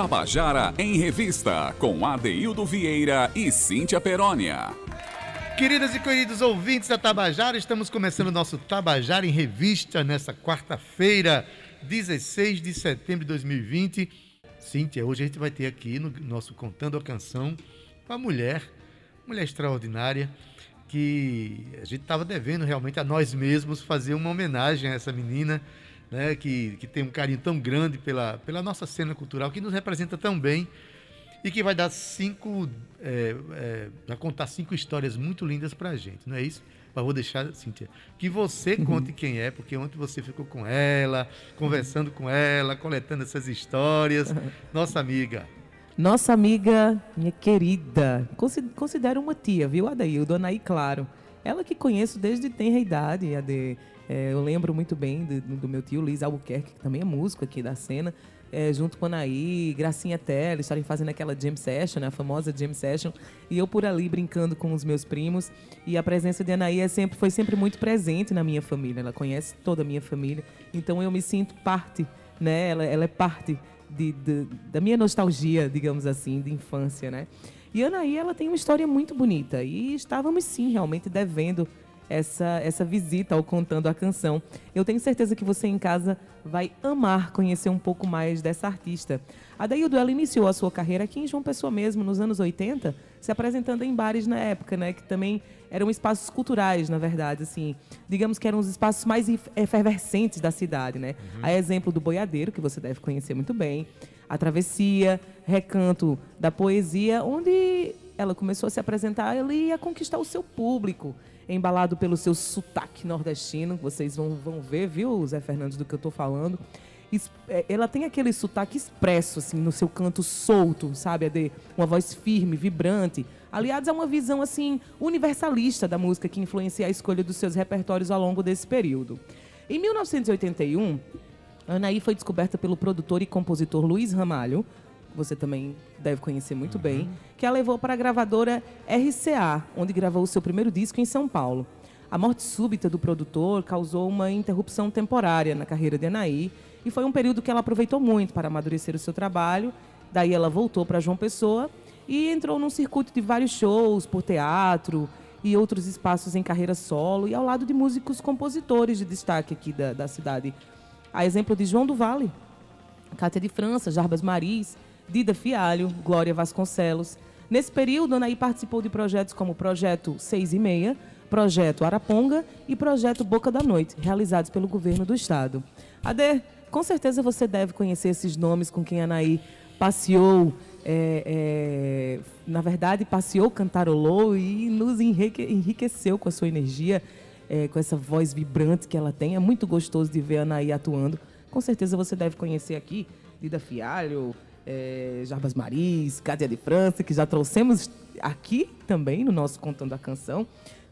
Tabajara em Revista, com Adeildo Vieira e Cíntia Perónia. Queridas e queridos ouvintes da Tabajara, estamos começando o nosso Tabajara em Revista nessa quarta-feira, 16 de setembro de 2020. Cíntia, hoje a gente vai ter aqui no nosso Contando a Canção uma mulher, mulher extraordinária, que a gente estava devendo realmente a nós mesmos fazer uma homenagem a essa menina né, que, que tem um carinho tão grande pela, pela nossa cena cultural, que nos representa tão bem e que vai dar cinco, é, é, vai contar cinco histórias muito lindas para a gente, não é isso? Mas vou deixar, Cíntia, que você uhum. conte quem é, porque ontem você ficou com ela, conversando com ela, coletando essas histórias. Nossa amiga. Nossa amiga, minha querida, considero uma tia, viu, Adaildo? Anaí, claro. Ela que conheço desde tenra idade, Ade. É, eu lembro muito bem do, do, meu tio Luiz Albuquerque, que também é músico aqui da cena, é, junto com a Anaí, Gracinha Tela, estarem fazendo aquela jam session, né, a famosa jam session, e eu por ali brincando com os meus primos. E a presença de Anaí é sempre, foi sempre muito presente na minha família, ela conhece toda a minha família, então eu me sinto parte, né, ela, ela é parte de, de, da minha nostalgia, digamos assim, de infância, né. E Anaí, ela tem uma história muito bonita, e estávamos sim realmente devendo essa, essa visita ao Contando a Canção. Eu tenho certeza que você em casa vai amar conhecer um pouco mais dessa artista. A Daildo, ela iniciou a sua carreira aqui em João Pessoa mesmo, nos anos 80, se apresentando em bares na época, né? Que também eram espaços culturais, na verdade, assim. Digamos que eram os espaços mais efervescentes da cidade, né? Uhum. A exemplo do Boiadeiro, que você deve conhecer muito bem, a Travessia, Recanto da Poesia, onde ela começou a se apresentar e a conquistar o seu público embalado pelo seu sotaque nordestino. Vocês vão, vão ver, viu, Zé Fernandes, do que eu estou falando. É, ela tem aquele sotaque expresso, assim, no seu canto solto, sabe? É de uma voz firme, vibrante. Aliás, é uma visão, assim, universalista da música que influencia a escolha dos seus repertórios ao longo desse período. Em 1981, Anaí foi descoberta pelo produtor e compositor Luiz Ramalho, você também deve conhecer muito uhum. bem, que a levou para a gravadora RCA, onde gravou o seu primeiro disco em São Paulo. A morte súbita do produtor causou uma interrupção temporária na carreira de Anaí e foi um período que ela aproveitou muito para amadurecer o seu trabalho. Daí ela voltou para João Pessoa e entrou num circuito de vários shows por teatro e outros espaços em carreira solo e ao lado de músicos compositores de destaque aqui da, da cidade. A exemplo de João do Vale, Cátia de França, Jarbas Maris, Dida Fialho, Glória Vasconcelos. Nesse período, Anaí participou de projetos como Projeto 6 e Meia, Projeto Araponga e Projeto Boca da Noite, realizados pelo governo do estado. Ade, com certeza você deve conhecer esses nomes com quem Anaí passeou, é, é, na verdade, passeou, cantarolou e nos enrique, enriqueceu com a sua energia, é, com essa voz vibrante que ela tem. É muito gostoso de ver a Anaí atuando. Com certeza você deve conhecer aqui Dida Fialho, é, Jarbas Maris, Cádia de França, que já trouxemos aqui também no nosso Contando a Canção.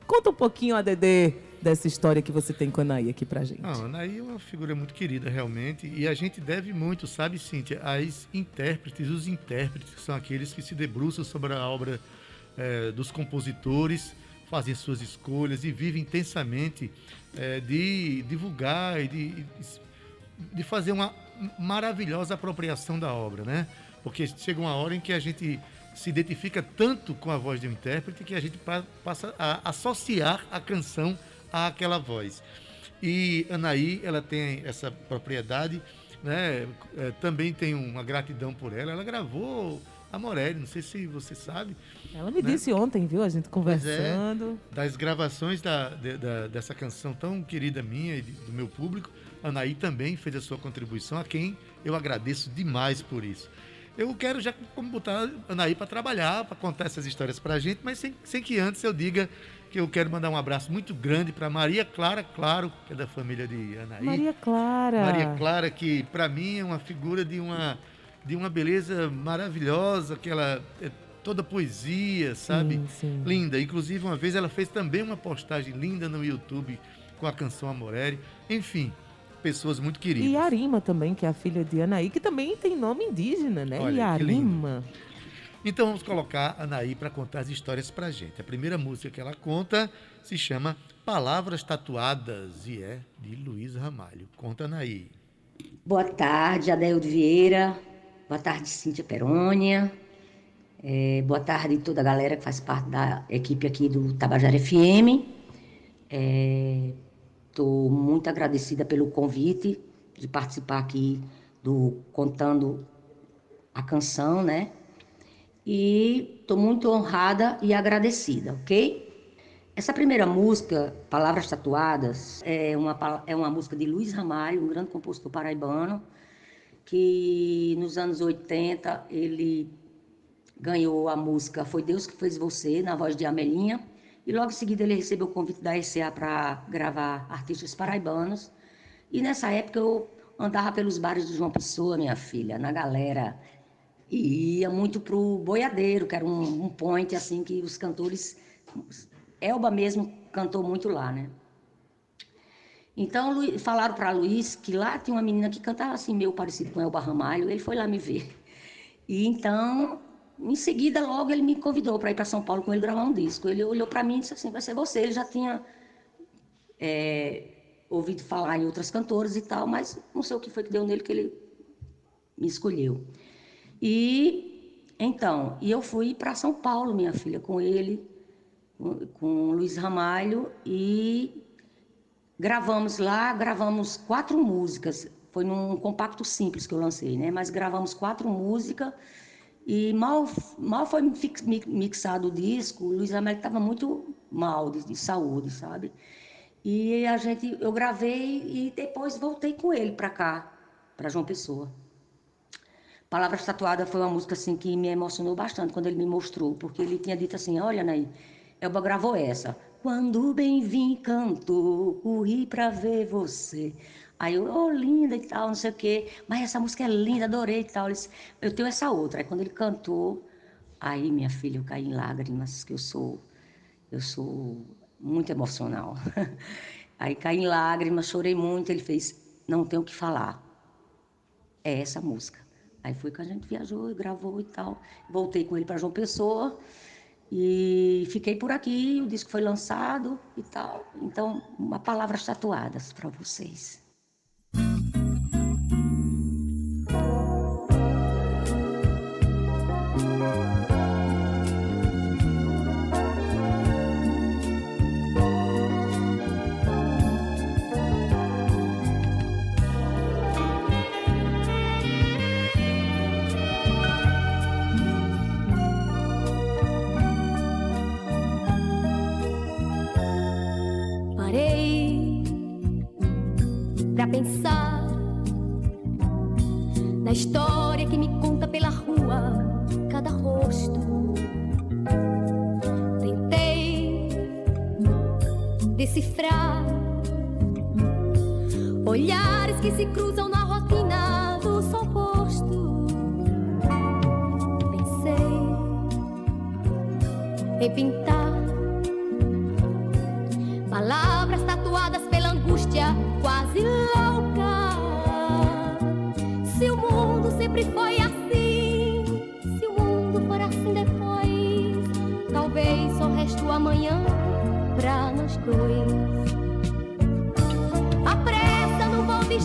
Conta um pouquinho, ADD, dessa história que você tem com a Anaí aqui pra gente. Não, a Anaí é uma figura muito querida, realmente, e a gente deve muito, sabe, Cíntia, às intérpretes, os intérpretes, que são aqueles que se debruçam sobre a obra é, dos compositores, fazem suas escolhas e vivem intensamente é, de divulgar e de, de fazer uma maravilhosa apropriação da obra, né? Porque chega uma hora em que a gente se identifica tanto com a voz de um intérprete que a gente passa a associar a canção àquela voz. E Anaí, ela tem essa propriedade, né? É, também tem uma gratidão por ela. Ela gravou a Morelli, não sei se você sabe. Ela me né? disse ontem, viu? A gente conversando. É, das gravações da, de, da, dessa canção tão querida minha e do meu público, Anaí também fez a sua contribuição, a quem eu agradeço demais por isso. Eu quero já como botar a Anaí para trabalhar, para contar essas histórias para a gente, mas sem, sem que antes eu diga que eu quero mandar um abraço muito grande para Maria Clara, claro, que é da família de Anaí. Maria Clara. Maria Clara, que para mim é uma figura de uma, de uma beleza maravilhosa, que ela é toda poesia, sabe? Sim, sim. Linda. Inclusive, uma vez ela fez também uma postagem linda no YouTube com a canção Amorelli. Enfim, pessoas muito queridas. E Arima também, que é a filha de Anaí, que também tem nome indígena, né? Olha, Yarima. Então vamos colocar a Anaí para contar as histórias pra gente. A primeira música que ela conta se chama Palavras Tatuadas e é de Luiz Ramalho. Conta, Anaí. Boa tarde, Adeldo Vieira. Boa tarde, Cíntia Perônia. É, boa tarde toda a galera que faz parte da equipe aqui do Tabajara FM. Estou muito agradecida pelo convite de participar aqui do Contando a Canção, né? E estou muito honrada e agradecida, ok? Essa primeira música, Palavras Tatuadas, é uma, é uma música de Luiz Ramalho, um grande compositor paraibano, que nos anos 80 ele ganhou a música Foi Deus que Fez Você, na voz de Amelinha, e logo em seguida ele recebeu o convite da ECA para gravar artistas paraibanos. E nessa época eu andava pelos bares de João Pessoa, minha filha, na galera, e ia muito pro Boiadeiro, que era um, um point assim que os cantores Elba mesmo cantou muito lá, né? Então falaram para Luiz que lá tinha uma menina que cantava assim meio parecido com Elba Ramalho, ele foi lá me ver. E então em seguida, logo ele me convidou para ir para São Paulo com ele gravar um disco. Ele olhou para mim e disse assim: vai ser você. Ele já tinha é, ouvido falar em outras cantoras e tal, mas não sei o que foi que deu nele que ele me escolheu. E então, e eu fui para São Paulo, minha filha, com ele, com, com Luiz Ramalho, e gravamos lá, gravamos quatro músicas. Foi num compacto simples que eu lancei, né? Mas gravamos quatro músicas e mal, mal foi mixado o disco, o Luiz Américo estava muito mal de, de, saúde, sabe? E a gente, eu gravei e depois voltei com ele para cá, para João Pessoa. Palavras Tatuadas foi uma música assim que me emocionou bastante quando ele me mostrou, porque ele tinha dito assim: Olha, Naí, Elba gravou essa. Quando bem vim cantou, corri para ver você. Aí eu, oh, linda e tal, não sei o quê. Mas essa música é linda, adorei e tal. Disse, eu tenho essa outra. Aí quando ele cantou, aí minha filha, eu caí em lágrimas, que eu sou, eu sou muito emocional. aí caí em lágrimas, chorei muito. Ele fez, não tenho o que falar. É essa música. Aí foi que a gente viajou e gravou e tal. Voltei com ele para João Pessoa. E fiquei por aqui, o disco foi lançado e tal. Então, uma palavras tatuadas para vocês.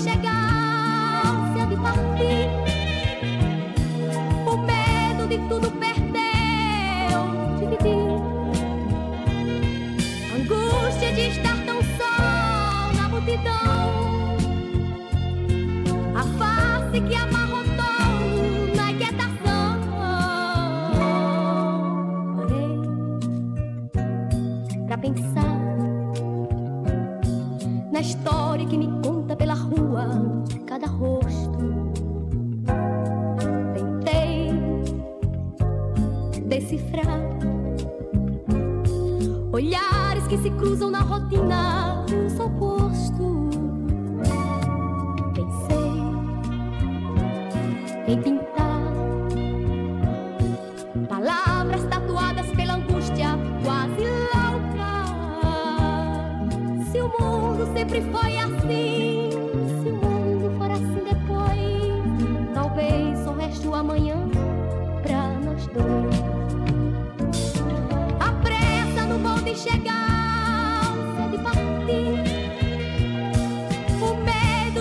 De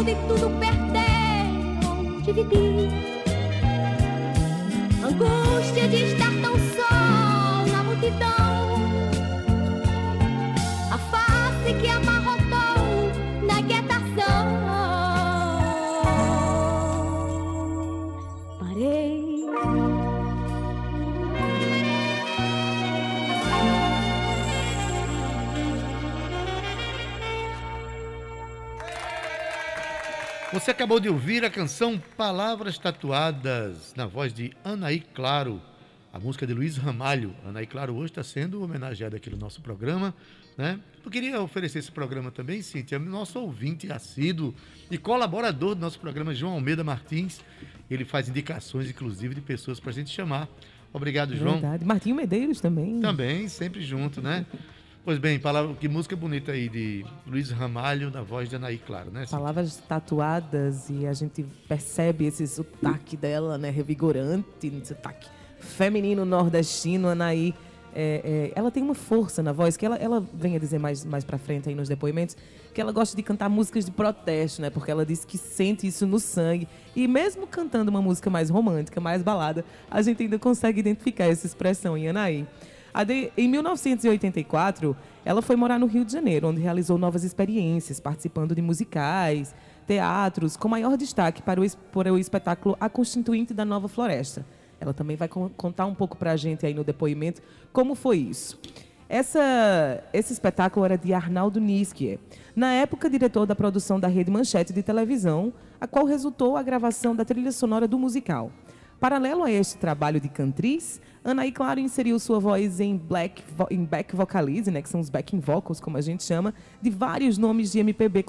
tudo e tudo perder onde dividir. Angústia de estar Você acabou de ouvir a canção Palavras Tatuadas, na voz de Anaí Claro, a música de Luiz Ramalho. Anaí Claro hoje está sendo homenageada aqui no nosso programa. Né? Eu queria oferecer esse programa também, Cíntia, nosso ouvinte assíduo e colaborador do nosso programa, João Almeida Martins. Ele faz indicações, inclusive, de pessoas para a gente chamar. Obrigado, João. Verdade. Martinho Medeiros também. Também, sempre junto, né? Pois bem, palavra, que música bonita aí de Luiz Ramalho, na voz de Anaí Claro, né? Palavras tatuadas e a gente percebe esse sotaque dela, né? Revigorante, sotaque feminino nordestino, Anaí. É, é, ela tem uma força na voz que ela, ela vem a dizer mais, mais pra frente aí nos depoimentos que ela gosta de cantar músicas de protesto, né? Porque ela diz que sente isso no sangue. E mesmo cantando uma música mais romântica, mais balada, a gente ainda consegue identificar essa expressão em Anaí. De, em 1984, ela foi morar no Rio de Janeiro, onde realizou novas experiências, participando de musicais, teatros, com maior destaque para o, para o espetáculo A Constituinte da Nova Floresta. Ela também vai contar um pouco para a gente aí no depoimento como foi isso. Essa, esse espetáculo era de Arnaldo Niskier, na época diretor da produção da Rede Manchete de televisão, a qual resultou a gravação da trilha sonora do musical. Paralelo a este trabalho de cantriz, Anaí Claro inseriu sua voz em, black, em back vocalize, né, que são os backing vocals, como a gente chama, de vários nomes de MPB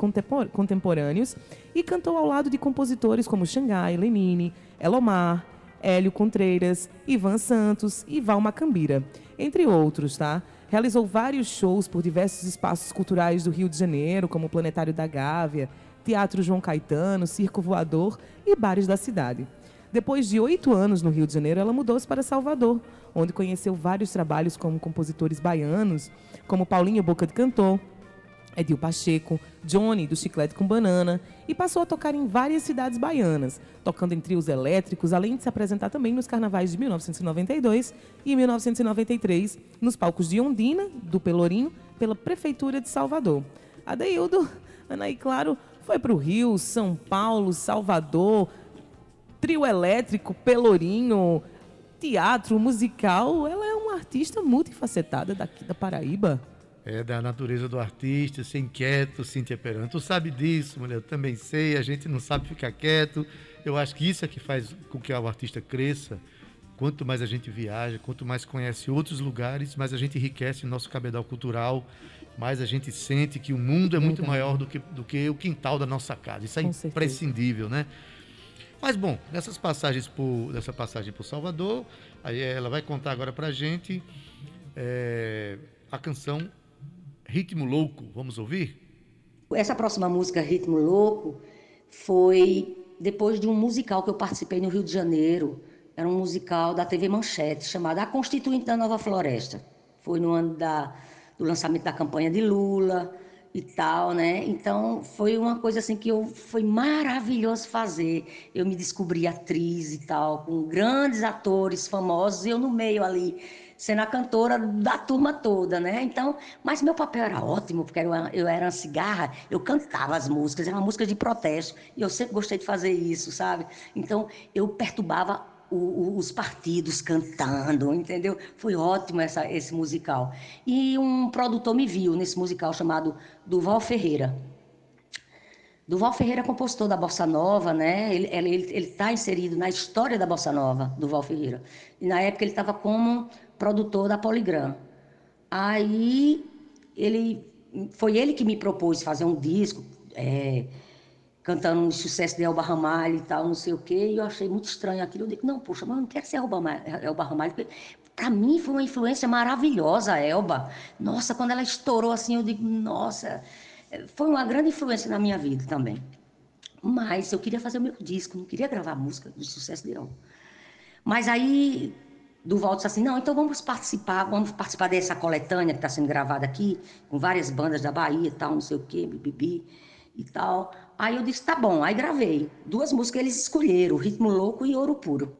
contemporâneos, e cantou ao lado de compositores como Xangai, Lenine, Elomar, Hélio Contreiras, Ivan Santos e Val Macambira, entre outros, tá? Realizou vários shows por diversos espaços culturais do Rio de Janeiro, como o Planetário da Gávea, Teatro João Caetano, Circo Voador e bares da cidade. Depois de oito anos no Rio de Janeiro, ela mudou-se para Salvador, onde conheceu vários trabalhos como compositores baianos, como Paulinho Boca de Cantor, Edil Pacheco, Johnny, do Chiclete com Banana, e passou a tocar em várias cidades baianas, tocando em trios elétricos, além de se apresentar também nos carnavais de 1992 e 1993, nos palcos de Ondina, do Pelourinho, pela Prefeitura de Salvador. Adeildo, Anaí Claro, foi para o Rio, São Paulo, Salvador, trio elétrico, pelourinho, teatro, musical. Ela é uma artista multifacetada daqui da Paraíba. É da natureza do artista, ser inquieto, Cíntia Peran. Tu sabe disso, mulher, eu também sei, a gente não sabe ficar quieto. Eu acho que isso é que faz com que o artista cresça. Quanto mais a gente viaja, quanto mais conhece outros lugares, mais a gente enriquece o nosso cabedal cultural, mais a gente sente que o mundo é muito maior do que, do que o quintal da nossa casa. Isso é com imprescindível, certeza. né? Mas bom, passagens por, nessa passagem por Salvador, aí ela vai contar agora pra gente é, a canção Ritmo Louco. Vamos ouvir? Essa próxima música, Ritmo Louco, foi depois de um musical que eu participei no Rio de Janeiro. Era um musical da TV Manchete, chamado A Constituinte da Nova Floresta. Foi no ano da, do lançamento da campanha de Lula e tal, né? Então foi uma coisa assim que eu foi maravilhoso fazer. Eu me descobri atriz e tal, com grandes atores famosos, e eu no meio ali sendo a cantora da turma toda, né? Então, mas meu papel era ótimo, porque eu, eu era uma cigarra, eu cantava as músicas, era uma música de protesto, e eu sempre gostei de fazer isso, sabe? Então, eu perturbava o, os partidos cantando, entendeu? Foi ótimo essa, esse musical. E um produtor me viu nesse musical chamado Duval Ferreira. Duval Ferreira é compositor da Bossa Nova, né? Ele está inserido na história da Bossa Nova, Duval Ferreira. E na época ele estava como produtor da Poligram. Aí ele foi ele que me propôs fazer um disco. É, cantando um sucesso de Elba Ramalho e tal, não sei o quê, e eu achei muito estranho aquilo. Eu digo, não, poxa, mas eu não quero ser Elba, Elba Ramalho, porque para mim foi uma influência maravilhosa a Elba. Nossa, quando ela estourou assim, eu digo, nossa, foi uma grande influência na minha vida também. Mas eu queria fazer o meu disco, não queria gravar música de sucesso de Elba. Mas aí Duval disse assim, não, então vamos participar, vamos participar dessa coletânea que está sendo gravada aqui, com várias bandas da Bahia e tal, não sei o quê, bibibi e tal. Aí eu disse, tá bom, aí gravei. Duas músicas eles escolheram, Ritmo Louco e Ouro Puro.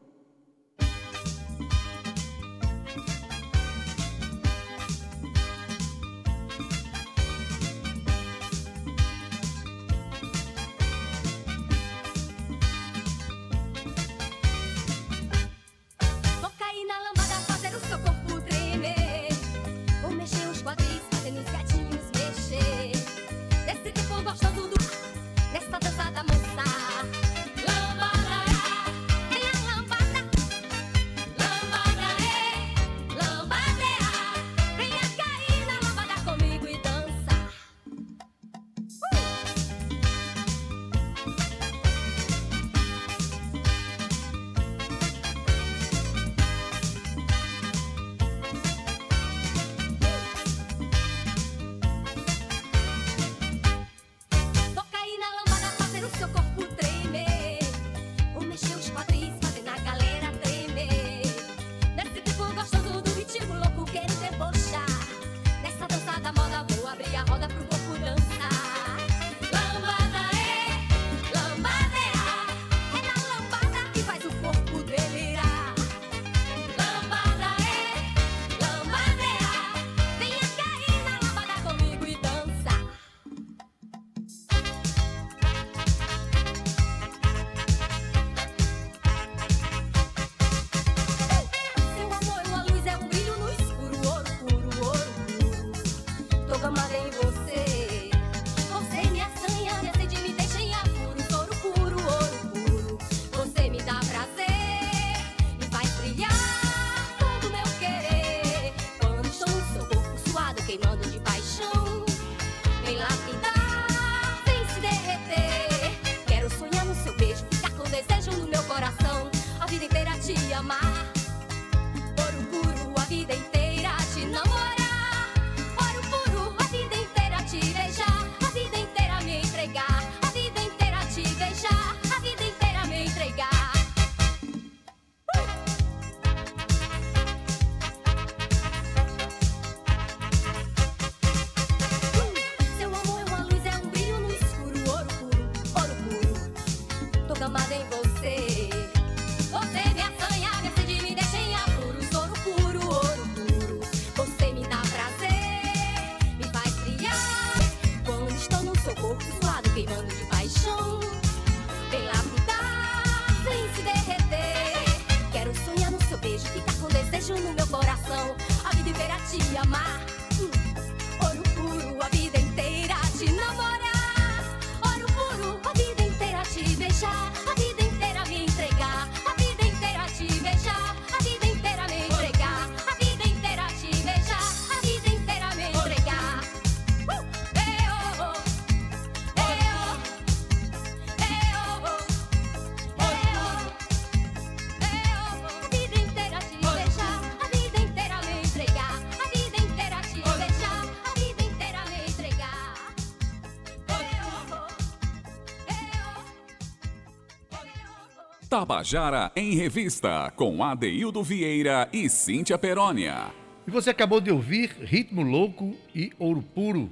Tabajara em Revista, com Adeildo Vieira e Cíntia Perónia. E você acabou de ouvir Ritmo Louco e Ouro Puro,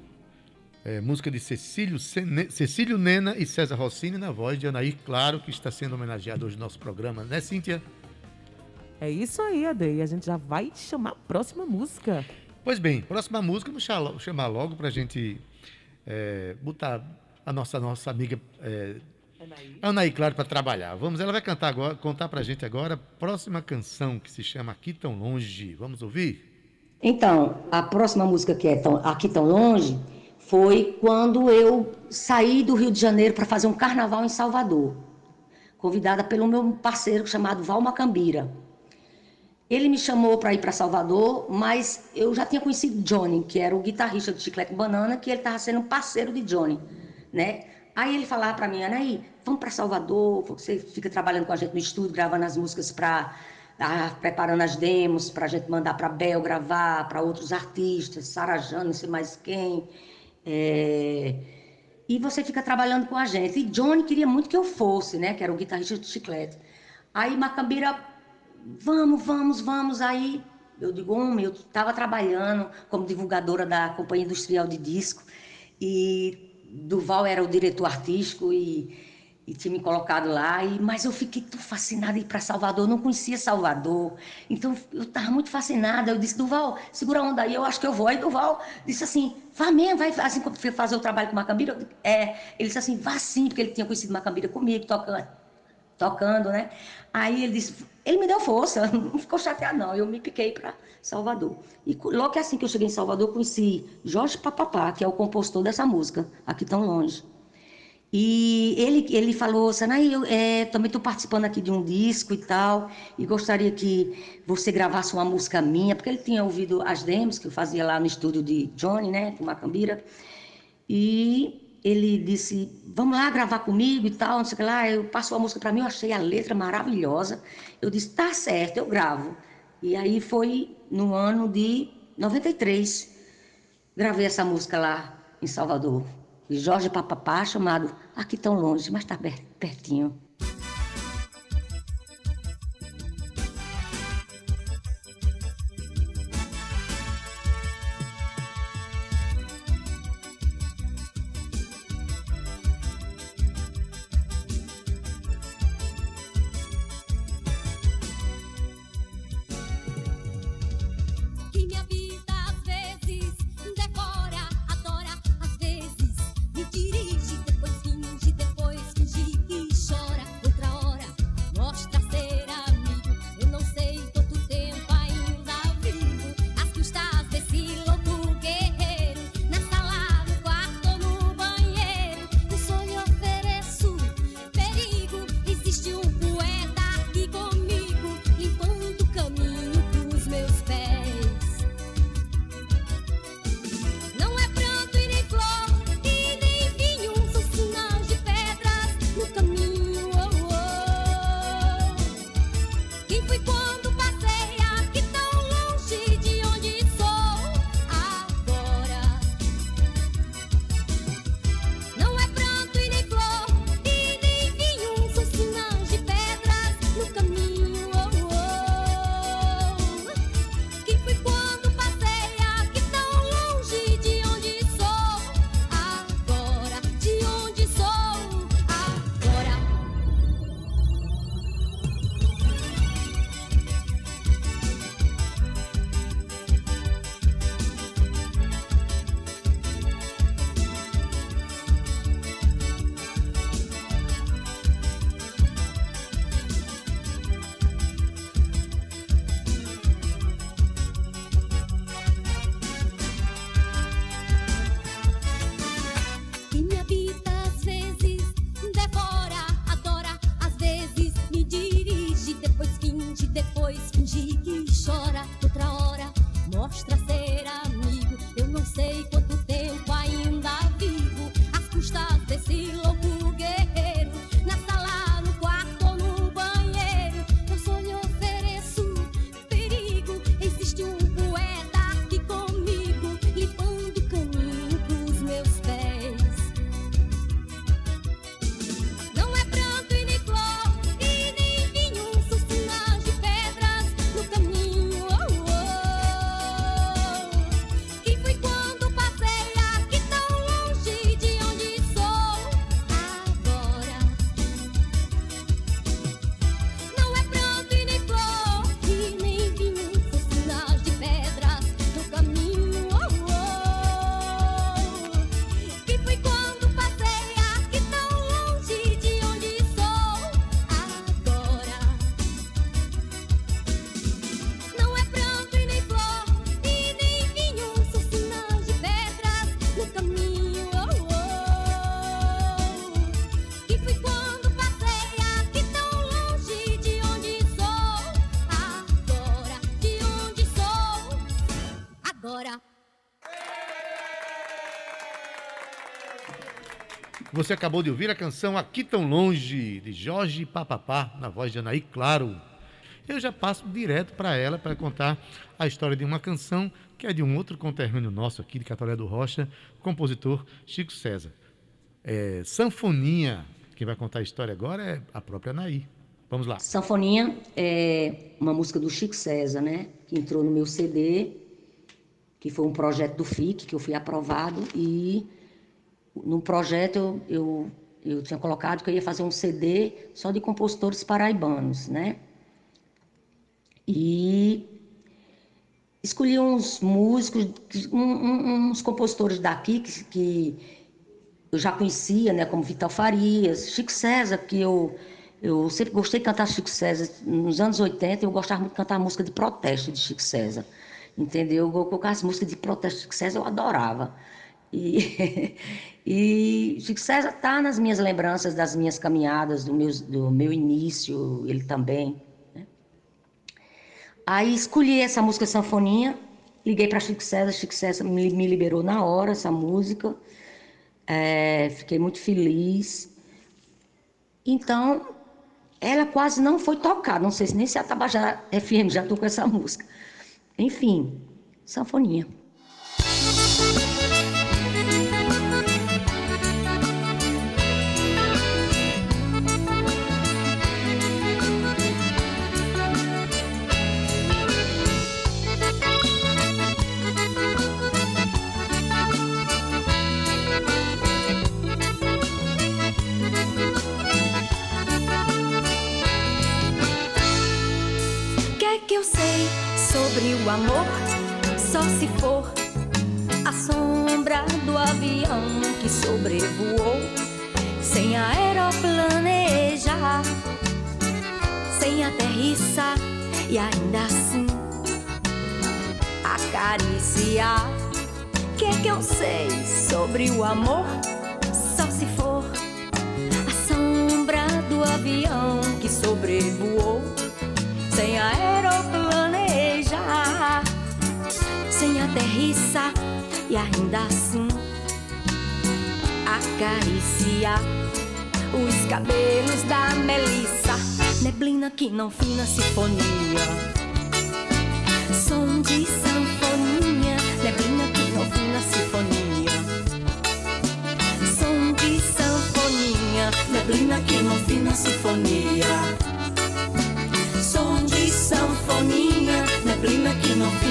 é, música de Cecílio, Cecílio Nena e César Rossini, na voz de Anaí Claro, que está sendo homenageado hoje no nosso programa, né, Cíntia? É isso aí, Ade. E a gente já vai chamar a próxima música. Pois bem, próxima música, vamos chamar logo para a gente é, botar a nossa, nossa amiga é, Anaí. Anaí, claro, para trabalhar. Vamos, ela vai cantar agora, contar para a gente agora a próxima canção que se chama Aqui Tão Longe. Vamos ouvir? Então, a próxima música que é tão, Aqui Tão Longe foi quando eu saí do Rio de Janeiro para fazer um carnaval em Salvador, convidada pelo meu parceiro chamado Val Macambira. Ele me chamou para ir para Salvador, mas eu já tinha conhecido Johnny, que era o guitarrista do Chiclete Banana, que ele estava sendo parceiro de Johnny, né? Aí ele falava para mim, Anaí, vamos para Salvador, você fica trabalhando com a gente no estúdio, gravando as músicas para ah, preparando as demos para a gente mandar para Bel gravar, para outros artistas, Sara Jana, não sei mais quem. É... E você fica trabalhando com a gente. E Johnny queria muito que eu fosse, né? Que era o guitarrista do Chiclete. Aí Macambira, vamos, vamos, vamos. Aí eu digo, homem, eu estava trabalhando como divulgadora da Companhia Industrial de Disco. E Duval era o diretor artístico e, e tinha me colocado lá, e, mas eu fiquei tão fascinada em ir para Salvador, eu não conhecia Salvador, então eu estava muito fascinada. Eu disse, Duval, segura a onda aí, eu acho que eu vou. Aí Duval disse assim, vá mesmo, vai assim, fazer o trabalho com Macambira. É, ele disse assim, vá sim, porque ele tinha conhecido Macambira comigo, tocando, tocando, né? Aí ele disse, ele me deu força, não ficou chateado não, eu me piquei para Salvador. E logo que assim que eu cheguei em Salvador, conheci Jorge Papapá, que é o compositor dessa música, Aqui Tão Longe. E ele, ele falou, Sanaí, eu é, também estou participando aqui de um disco e tal, e gostaria que você gravasse uma música minha, porque ele tinha ouvido as demos que eu fazia lá no estúdio de Johnny, né, de Macambira, e ele disse, vamos lá gravar comigo e tal, não sei o que lá, eu passou a música para mim, eu achei a letra maravilhosa, eu disse, tá certo, eu gravo. E aí foi no ano de 93. Gravei essa música lá em Salvador. De Jorge Papapá, chamado Aqui Tão Longe, mas está pertinho. Você acabou de ouvir a canção Aqui Tão Longe, de Jorge Papapá, na voz de Anaí Claro. Eu já passo direto para ela para contar a história de uma canção que é de um outro conterrâneo nosso aqui, de Catolé do Rocha, compositor Chico César. É, Sanfoninha, quem vai contar a história agora é a própria Anaí. Vamos lá. Sanfoninha é uma música do Chico César, né? Que entrou no meu CD, que foi um projeto do FIC, que eu fui aprovado e no projeto eu, eu, tinha colocado que eu ia fazer um CD só de compositores paraibanos, né? E escolhi uns músicos, uns compositores daqui que, que, eu já conhecia, né? Como Vital Farias, Chico César, que eu, eu sempre gostei de cantar Chico César. Nos anos 80 eu gostava muito de cantar música de protesto de Chico César. Entendeu? Eu as músicas de protesto de Chico César eu adorava. E, e Chico César está nas minhas lembranças das minhas caminhadas, do meu, do meu início, ele também. Né? Aí escolhi essa música Sanfoninha, liguei para Chico César, Chico César me, me, liberou na hora essa música, é, fiquei muito feliz. Então, ela quase não foi tocada, não sei se nem se a Tabajara FM já tocou essa música. Enfim, Sanfoninha. Amor, só se for a sombra do avião que sobrevoou, sem aeroplanejar, sem aterrissar e ainda assim acariciar. Que é que eu sei sobre o amor? Só se for a sombra do avião que sobrevoou, sem aeroplanejar e ainda assim acariciar os cabelos da Melissa, neblina que não fina sinfonia, som de sanfonia, neblina que não fina sinfonia, som de sanfonia, neblina que não fina sinfonia. Som de sanfoninha, neblina que não fina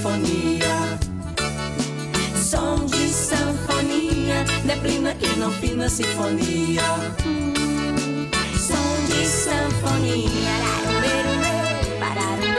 sinfonia. Som de sanfonia, neblina que não fina sinfonia. Som de sanfonia. Neblina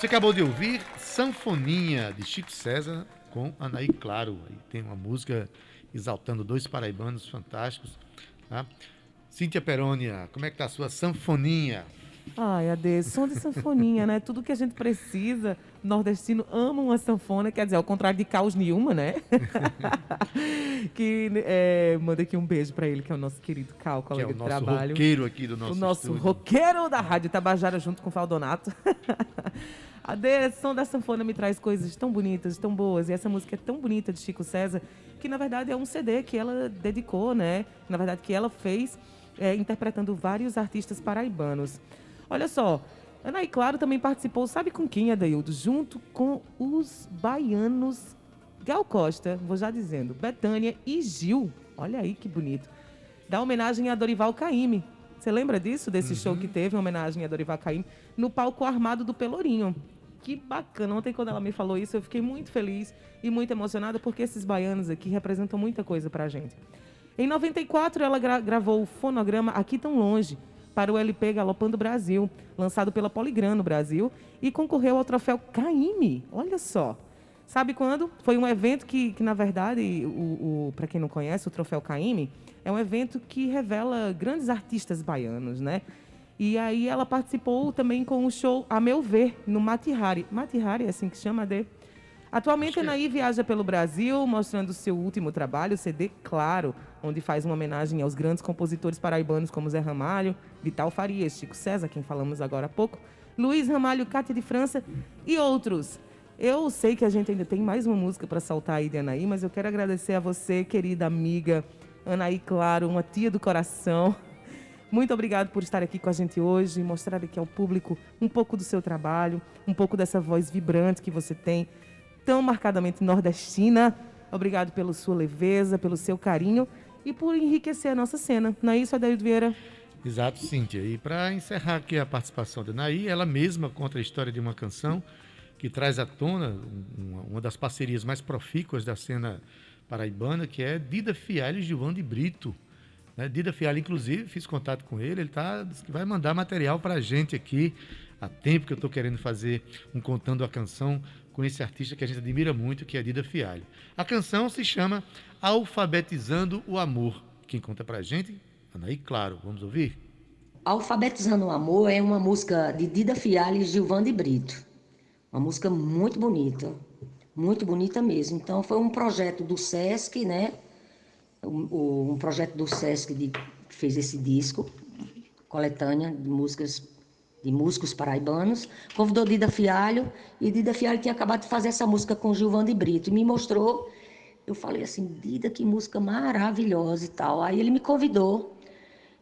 Você acabou de ouvir Sanfoninha, de Chico César, com Anaí Claro. Aí tem uma música exaltando dois paraibanos fantásticos. Tá? Cíntia Perônia, como é que tá a sua sanfoninha? Ai, Ade, som de sanfoninha, né? Tudo que a gente precisa. Nordestino ama uma sanfona, quer dizer, ao contrário de caos nenhuma, né? que é, manda aqui um beijo pra ele, que é o nosso querido Cal, Que é colega o de nosso trabalho. roqueiro aqui do nosso o nosso estúdio. roqueiro da Rádio Tabajara junto com o Faldonato. A de som da sanfona me traz coisas tão bonitas, tão boas. E essa música é tão bonita de Chico César, que na verdade é um CD que ela dedicou, né? Na verdade, que ela fez é, interpretando vários artistas paraibanos. Olha só, Anaí Claro também participou, sabe com quem, Adaildo? Junto com os baianos Gal Costa, vou já dizendo, Betânia e Gil. Olha aí que bonito. Da homenagem a Dorival Caymmi. Você lembra disso, desse show que teve, uma homenagem a Dorival Caymmi, no palco armado do Pelourinho? Que bacana. Ontem, quando ela me falou isso, eu fiquei muito feliz e muito emocionada, porque esses baianos aqui representam muita coisa pra gente. Em 94, ela gra- gravou o fonograma Aqui Tão Longe, para o LP Galopando Brasil, lançado pela Poligram no Brasil, e concorreu ao troféu Caime. Olha só. Sabe quando? Foi um evento que, que na verdade, o, o, para quem não conhece, o troféu Caime é um evento que revela grandes artistas baianos, né? E aí ela participou também com o show A Meu Ver, no Matihari. Matihari é assim que chama, de Atualmente, a Anaí viaja pelo Brasil, mostrando seu último trabalho, CD Claro, onde faz uma homenagem aos grandes compositores paraibanos como Zé Ramalho, Vital Farias, Chico César, quem falamos agora há pouco, Luiz Ramalho, Cátia de França e outros. Eu sei que a gente ainda tem mais uma música para soltar aí de Anaí, mas eu quero agradecer a você, querida amiga Anaí Claro, uma tia do coração. Muito obrigado por estar aqui com a gente hoje, mostrar aqui ao público um pouco do seu trabalho, um pouco dessa voz vibrante que você tem, tão marcadamente nordestina. Obrigado pela sua leveza, pelo seu carinho e por enriquecer a nossa cena. Não é isso, Adaildo Vieira? Exato, Cíntia. E para encerrar aqui a participação da Anaí, ela mesma conta a história de uma canção que traz à tona uma, das parcerias mais profícuas da cena paraibana, que é Dida Fialho e Gilvão de Brito. Né? Dida Fialho, inclusive, fiz contato com ele, ele tá, vai mandar material para a gente aqui. Há tempo que eu estou querendo fazer um Contando a Canção com esse artista que a gente admira muito, que é Dida Fialho. A canção se chama Alfabetizando o Amor. Quem conta para a gente? Anaí, claro. Vamos ouvir? Alfabetizando o Amor é uma música de Dida Fialho e Gilvan de Brito. Uma música muito bonita, muito bonita mesmo. Então foi um projeto do Sesc, né? Um, um projeto do Sesc de, que fez esse disco, coletânea de músicas de músicos paraibanos. Convidou Dida Fialho e Dida Fialho tinha acabado de fazer essa música com Gilvan de Brito e me mostrou. Eu falei assim, Dida, que música maravilhosa e tal. Aí ele me convidou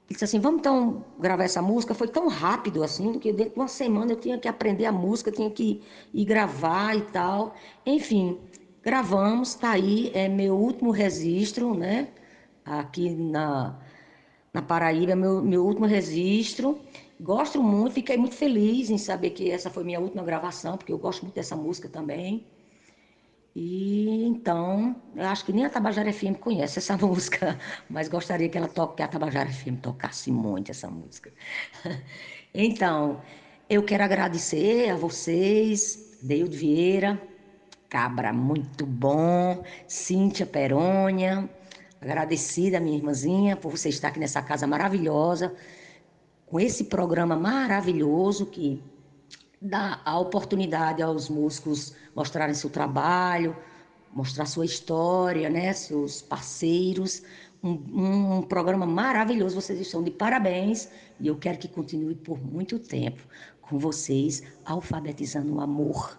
disse assim, vamos então gravar essa música. Foi tão rápido assim, que dentro de uma semana eu tinha que aprender a música, tinha que ir gravar e tal. Enfim, gravamos, tá aí, é meu último registro, né? Aqui na, na Paraíba, meu, meu último registro. Gosto muito, fiquei muito feliz em saber que essa foi minha última gravação, porque eu gosto muito dessa música também. E então, eu acho que nem a Tabajara FM conhece essa música, mas gostaria que ela toque, que a Tabajara FM tocasse muito essa música. Então, eu quero agradecer a vocês, Deildo Vieira, cabra muito bom, Cíntia Perônia, agradecida minha irmãzinha por você estar aqui nessa casa maravilhosa, com esse programa maravilhoso que dá a oportunidade aos músicos mostrarem seu trabalho, mostrar sua história, né, seus parceiros. Um, um, programa maravilhoso, vocês estão de parabéns e eu quero que continue por muito tempo com vocês, alfabetizando o amor.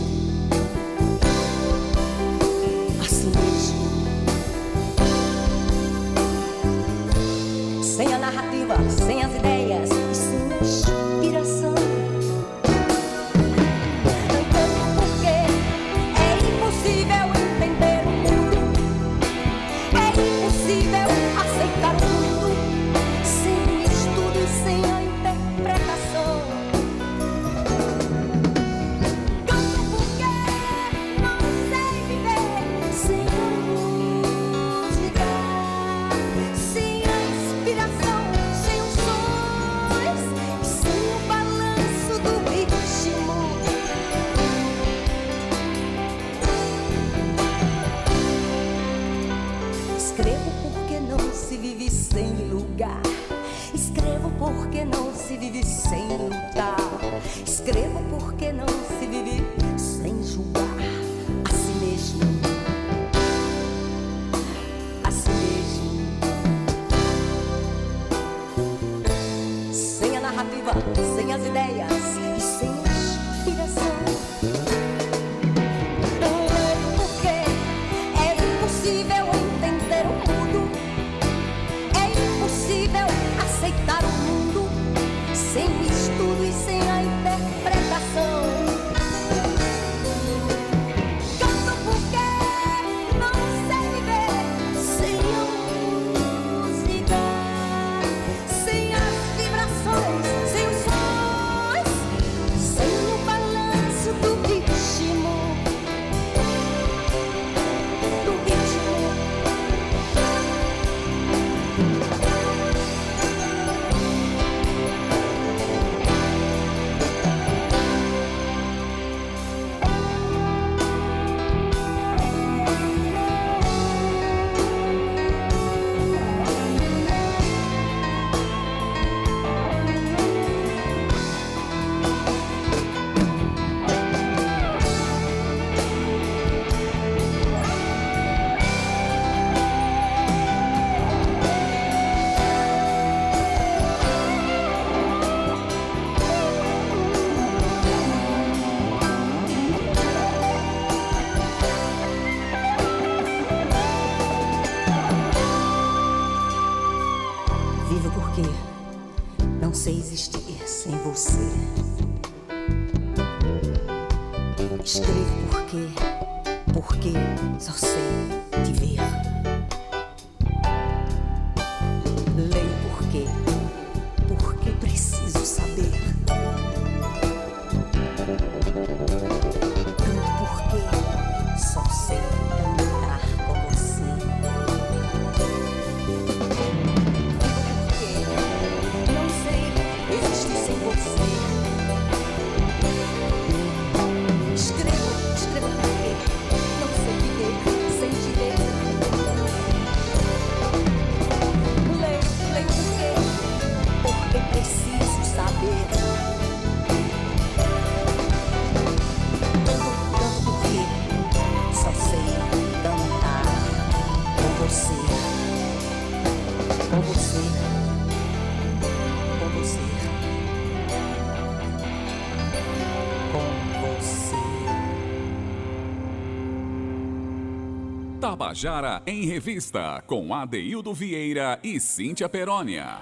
Tabajara em Revista, com Adeildo Vieira e Cíntia Perónia.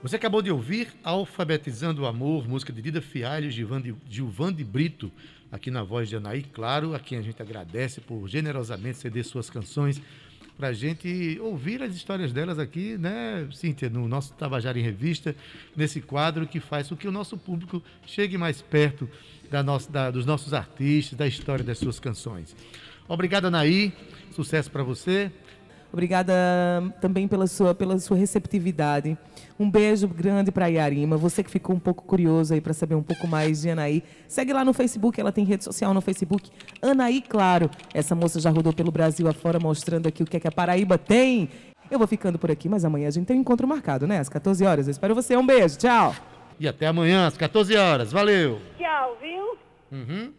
Você acabou de ouvir Alfabetizando o Amor, música de Dida Fialho e Gilvande Brito, aqui na voz de Anaí Claro, a quem a gente agradece por generosamente ceder suas canções para a gente ouvir as histórias delas aqui, né, Cíntia, no nosso Tabajara em Revista, nesse quadro que faz com que o nosso público chegue mais perto da nossa, da, dos nossos artistas, da história das suas canções. Obrigado, Anaí. Sucesso para você. Obrigada também pela sua, pela sua receptividade. Um beijo grande para a Yarima. Você que ficou um pouco curioso aí para saber um pouco mais de Anaí, segue lá no Facebook, ela tem rede social no Facebook. Anaí, claro. Essa moça já rodou pelo Brasil afora mostrando aqui o que, é que a Paraíba tem. Eu vou ficando por aqui, mas amanhã a gente tem um encontro marcado, né? Às 14 horas. Eu espero você. Um beijo. Tchau. E até amanhã, às 14 horas. Valeu. Tchau, viu? Uhum.